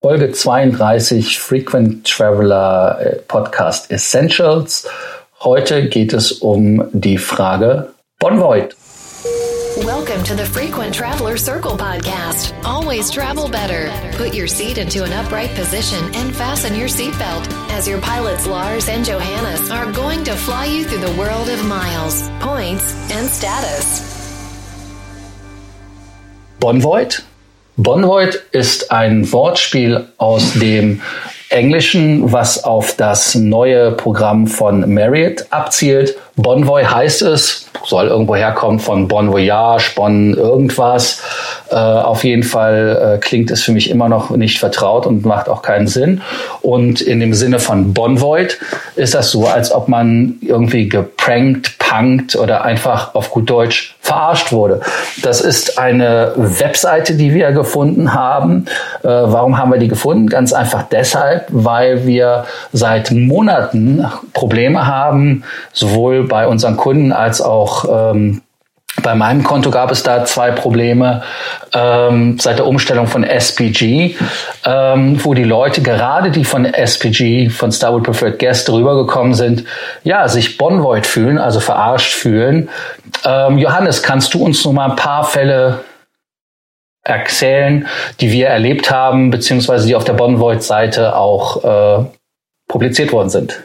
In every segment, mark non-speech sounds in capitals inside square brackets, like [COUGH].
Folge 32 Frequent Traveler äh, Podcast Essentials. Heute geht es um die Frage Bonvoy. Welcome to the Frequent Traveler Circle podcast. Always travel better. Put your seat into an upright position and fasten your seatbelt as your pilots Lars and Johannes are going to fly you through the world of miles, points, and status. Bonvoy Bonvoid ist ein Wortspiel aus dem Englischen, was auf das neue Programm von Marriott abzielt. Bonvoy heißt es, soll irgendwo herkommen von Bon Voyage, Bon irgendwas. Äh, auf jeden Fall äh, klingt es für mich immer noch nicht vertraut und macht auch keinen Sinn. Und in dem Sinne von Bonvoid ist das so, als ob man irgendwie geprankt punkt oder einfach auf gut Deutsch verarscht wurde. Das ist eine Webseite, die wir gefunden haben. Äh, warum haben wir die gefunden? Ganz einfach deshalb, weil wir seit Monaten Probleme haben, sowohl bei unseren Kunden als auch ähm, bei meinem Konto gab es da zwei Probleme ähm, seit der Umstellung von SPG, ähm, wo die Leute, gerade die von SPG, von Starwood Preferred Guest rübergekommen sind, ja, sich Bonvoid fühlen, also verarscht fühlen. Ähm, Johannes, kannst du uns noch mal ein paar Fälle erzählen, die wir erlebt haben, beziehungsweise die auf der Bonvoid-Seite auch äh, publiziert worden sind?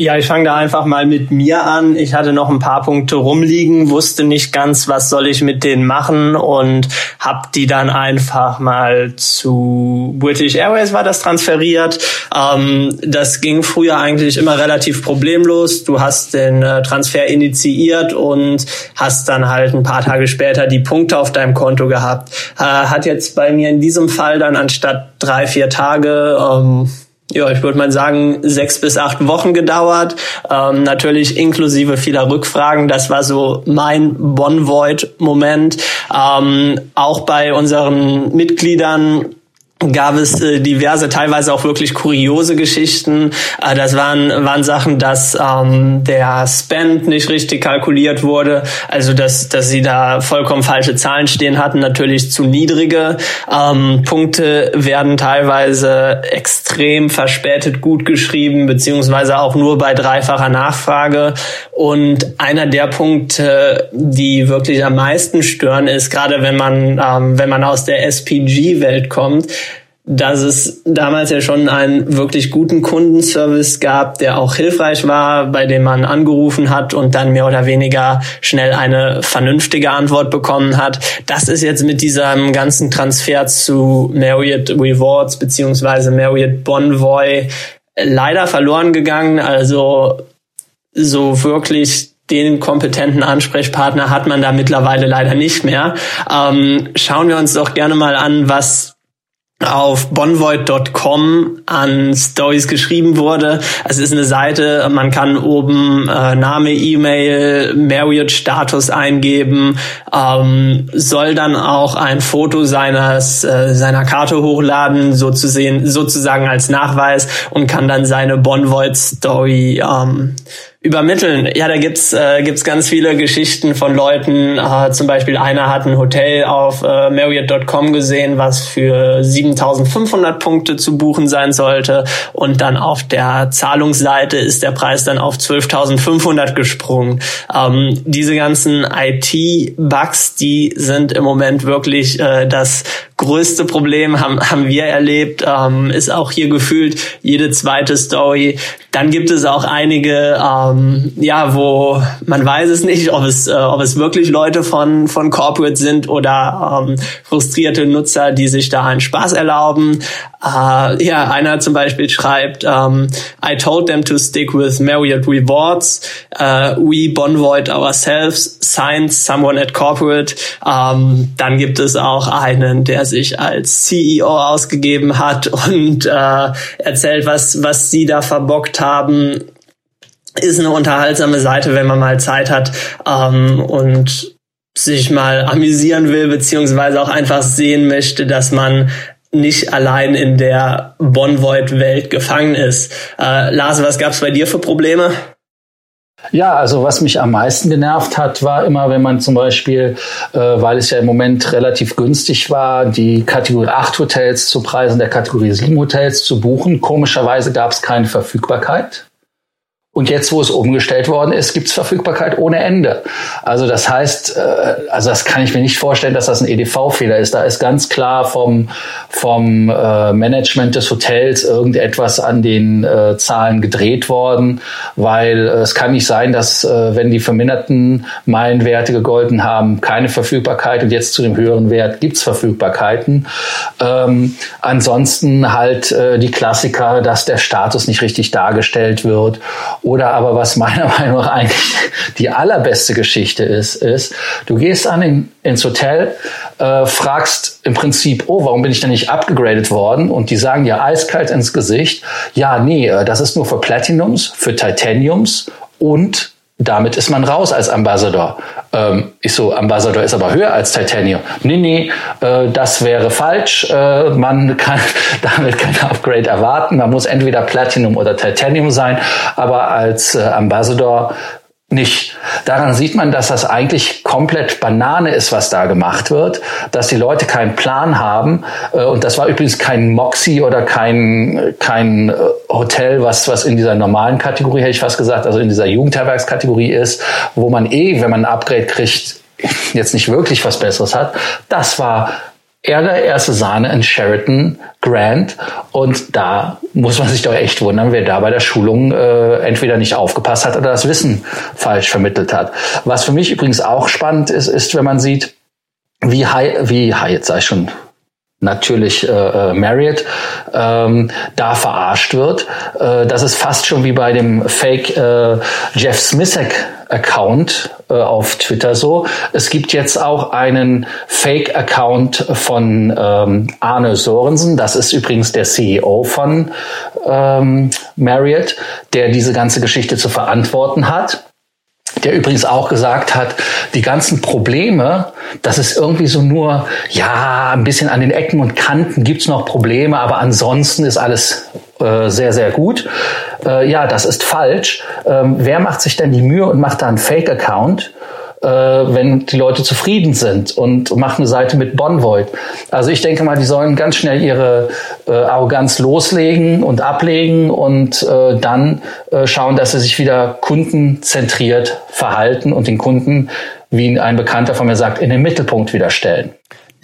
Ja, ich fange da einfach mal mit mir an. Ich hatte noch ein paar Punkte rumliegen, wusste nicht ganz, was soll ich mit denen machen und habe die dann einfach mal zu British Airways war das transferiert. Ähm, das ging früher eigentlich immer relativ problemlos. Du hast den äh, Transfer initiiert und hast dann halt ein paar Tage später die Punkte auf deinem Konto gehabt. Äh, hat jetzt bei mir in diesem Fall dann anstatt drei, vier Tage ähm, ja, ich würde mal sagen, sechs bis acht Wochen gedauert. Ähm, natürlich inklusive vieler Rückfragen. Das war so mein Bonvoid-Moment. Ähm, auch bei unseren Mitgliedern gab es äh, diverse, teilweise auch wirklich kuriose Geschichten. Äh, das waren, waren Sachen, dass ähm, der Spend nicht richtig kalkuliert wurde, also dass, dass sie da vollkommen falsche Zahlen stehen hatten, natürlich zu niedrige. Ähm, Punkte werden teilweise extrem verspätet gut geschrieben, beziehungsweise auch nur bei dreifacher Nachfrage. Und einer der Punkte, die wirklich am meisten stören, ist gerade wenn man, ähm, wenn man aus der SPG-Welt kommt, dass es damals ja schon einen wirklich guten Kundenservice gab, der auch hilfreich war, bei dem man angerufen hat und dann mehr oder weniger schnell eine vernünftige Antwort bekommen hat. Das ist jetzt mit diesem ganzen Transfer zu Marriott Rewards beziehungsweise Marriott Bonvoy leider verloren gegangen. Also so wirklich den kompetenten Ansprechpartner hat man da mittlerweile leider nicht mehr. Ähm, schauen wir uns doch gerne mal an, was auf bonvoid.com an Stories geschrieben wurde. Es ist eine Seite, man kann oben äh, Name, E-Mail, Marriott-Status eingeben, ähm, soll dann auch ein Foto seines äh, seiner Karte hochladen, so zu sehen, sozusagen als Nachweis und kann dann seine Bonvoid-Story ähm, übermitteln. Ja, da gibt's äh, gibt's ganz viele Geschichten von Leuten. Äh, zum Beispiel einer hat ein Hotel auf äh, Marriott.com gesehen, was für 7.500 Punkte zu buchen sein sollte, und dann auf der Zahlungsseite ist der Preis dann auf 12.500 gesprungen. Ähm, diese ganzen IT-Bugs, die sind im Moment wirklich äh, das größte Problem haben, haben wir erlebt, ähm, ist auch hier gefühlt jede zweite Story. Dann gibt es auch einige, ähm, ja, wo man weiß es nicht, ob es, äh, ob es wirklich Leute von, von Corporate sind oder ähm, frustrierte Nutzer, die sich da einen Spaß erlauben. Äh, ja, einer zum Beispiel schreibt, um, I told them to stick with Marriott Rewards. Uh, we bonvoid ourselves, signed someone at corporate. Um, dann gibt es auch einen, der sich als CEO ausgegeben hat und uh, erzählt, was, was sie da verbockt haben. Ist eine unterhaltsame Seite, wenn man mal Zeit hat um, und sich mal amüsieren will, beziehungsweise auch einfach sehen möchte, dass man nicht allein in der Bonvoid-Welt gefangen ist. Äh, Lars, was gab's bei dir für Probleme? Ja, also was mich am meisten genervt hat, war immer, wenn man zum Beispiel, äh, weil es ja im Moment relativ günstig war, die Kategorie 8 Hotels zu Preisen der Kategorie 7 Hotels zu buchen. Komischerweise gab es keine Verfügbarkeit. Und jetzt, wo es umgestellt worden ist, gibt es Verfügbarkeit ohne Ende. Also das heißt, äh, also das kann ich mir nicht vorstellen, dass das ein EDV-Fehler ist. Da ist ganz klar vom, vom äh, Management des Hotels irgendetwas an den äh, Zahlen gedreht worden, weil es kann nicht sein, dass wenn die verminderten Meilenwerte gegolten haben, keine Verfügbarkeit und jetzt zu dem höheren Wert gibt's Verfügbarkeiten. Ähm, ansonsten halt die Klassiker, dass der Status nicht richtig dargestellt wird oder aber was meiner [LAUGHS] Meinung nach eigentlich die allerbeste Geschichte ist, ist, du gehst an den, ins Hotel, äh, fragst im Prinzip, oh, warum bin ich denn nicht abgegradet worden? Und die sagen dir eiskalt ins Gesicht, ja, nee, äh, das ist nur für Platinums, für Titaniums und damit ist man raus als Ambassador. Ähm, ich so, Ambassador ist aber höher als Titanium. Nee, nee, äh, das wäre falsch. Äh, man kann [LAUGHS] damit kein Upgrade erwarten. Man muss entweder Platinum oder Titanium sein, aber als äh, Ambassador nicht. Daran sieht man, dass das eigentlich komplett Banane ist, was da gemacht wird, dass die Leute keinen Plan haben. Äh, und das war übrigens kein Moxie oder kein, kein äh, Hotel, was, was in dieser normalen Kategorie, hätte ich fast gesagt, also in dieser Jugendherbergskategorie ist, wo man eh, wenn man ein Upgrade kriegt, jetzt nicht wirklich was Besseres hat. Das war erste Sahne in Sheraton Grand. Und da muss man sich doch echt wundern, wer da bei der Schulung äh, entweder nicht aufgepasst hat oder das Wissen falsch vermittelt hat. Was für mich übrigens auch spannend ist, ist, wenn man sieht, wie high, wie high, jetzt sei schon natürlich äh, äh, Marriott ähm, da verarscht wird. Äh, das ist fast schon wie bei dem Fake äh, Jeff Smisek Account äh, auf Twitter so. Es gibt jetzt auch einen Fake Account von ähm, Arne Sorensen. Das ist übrigens der CEO von ähm, Marriott, der diese ganze Geschichte zu verantworten hat der übrigens auch gesagt hat, die ganzen Probleme, das ist irgendwie so nur, ja, ein bisschen an den Ecken und Kanten gibt's noch Probleme, aber ansonsten ist alles äh, sehr, sehr gut. Äh, ja, das ist falsch. Ähm, wer macht sich denn die Mühe und macht da einen Fake-Account? Äh, wenn die Leute zufrieden sind und macht eine Seite mit Bonvoid. Also ich denke mal, die sollen ganz schnell ihre äh, Arroganz loslegen und ablegen und äh, dann äh, schauen, dass sie sich wieder kundenzentriert verhalten und den Kunden, wie ein Bekannter von mir sagt, in den Mittelpunkt wieder stellen.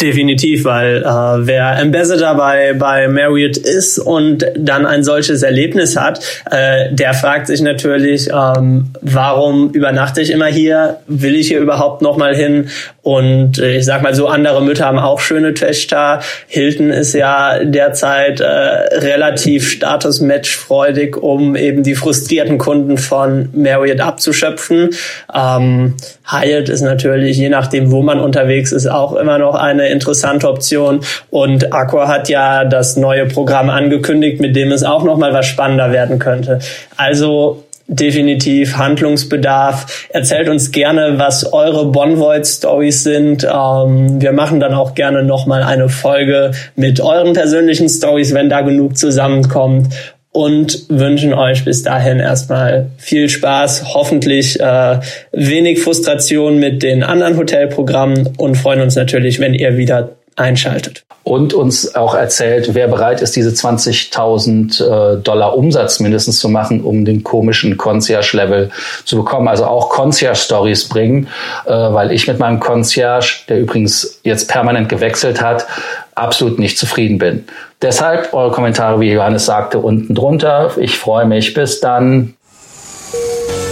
Definitiv, weil äh, wer Ambassador bei, bei Marriott ist und dann ein solches Erlebnis hat, äh, der fragt sich natürlich, ähm, warum übernachte ich immer hier? Will ich hier überhaupt nochmal hin? Und äh, ich sag mal so, andere Mütter haben auch schöne Töchter. Hilton ist ja derzeit äh, relativ status-match-freudig, um eben die frustrierten Kunden von Marriott abzuschöpfen. Ähm, Hyatt ist natürlich, je nachdem, wo man unterwegs ist, auch immer noch eine interessante Option. Und Accor hat ja das neue Programm angekündigt, mit dem es auch noch mal was spannender werden könnte. Also definitiv Handlungsbedarf. Erzählt uns gerne, was eure Bonvoid-Stories sind. Ähm, wir machen dann auch gerne nochmal eine Folge mit euren persönlichen Stories, wenn da genug zusammenkommt und wünschen euch bis dahin erstmal viel Spaß, hoffentlich äh, wenig Frustration mit den anderen Hotelprogrammen und freuen uns natürlich, wenn ihr wieder einschaltet. Und uns auch erzählt, wer bereit ist, diese 20.000 äh, Dollar Umsatz mindestens zu machen, um den komischen Concierge-Level zu bekommen. Also auch Concierge-Stories bringen, äh, weil ich mit meinem Concierge, der übrigens jetzt permanent gewechselt hat, absolut nicht zufrieden bin. Deshalb eure Kommentare, wie Johannes sagte, unten drunter. Ich freue mich. Bis dann.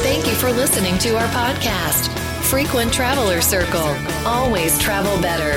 Thank you for listening to our podcast. Frequent Traveler Circle. Always travel better.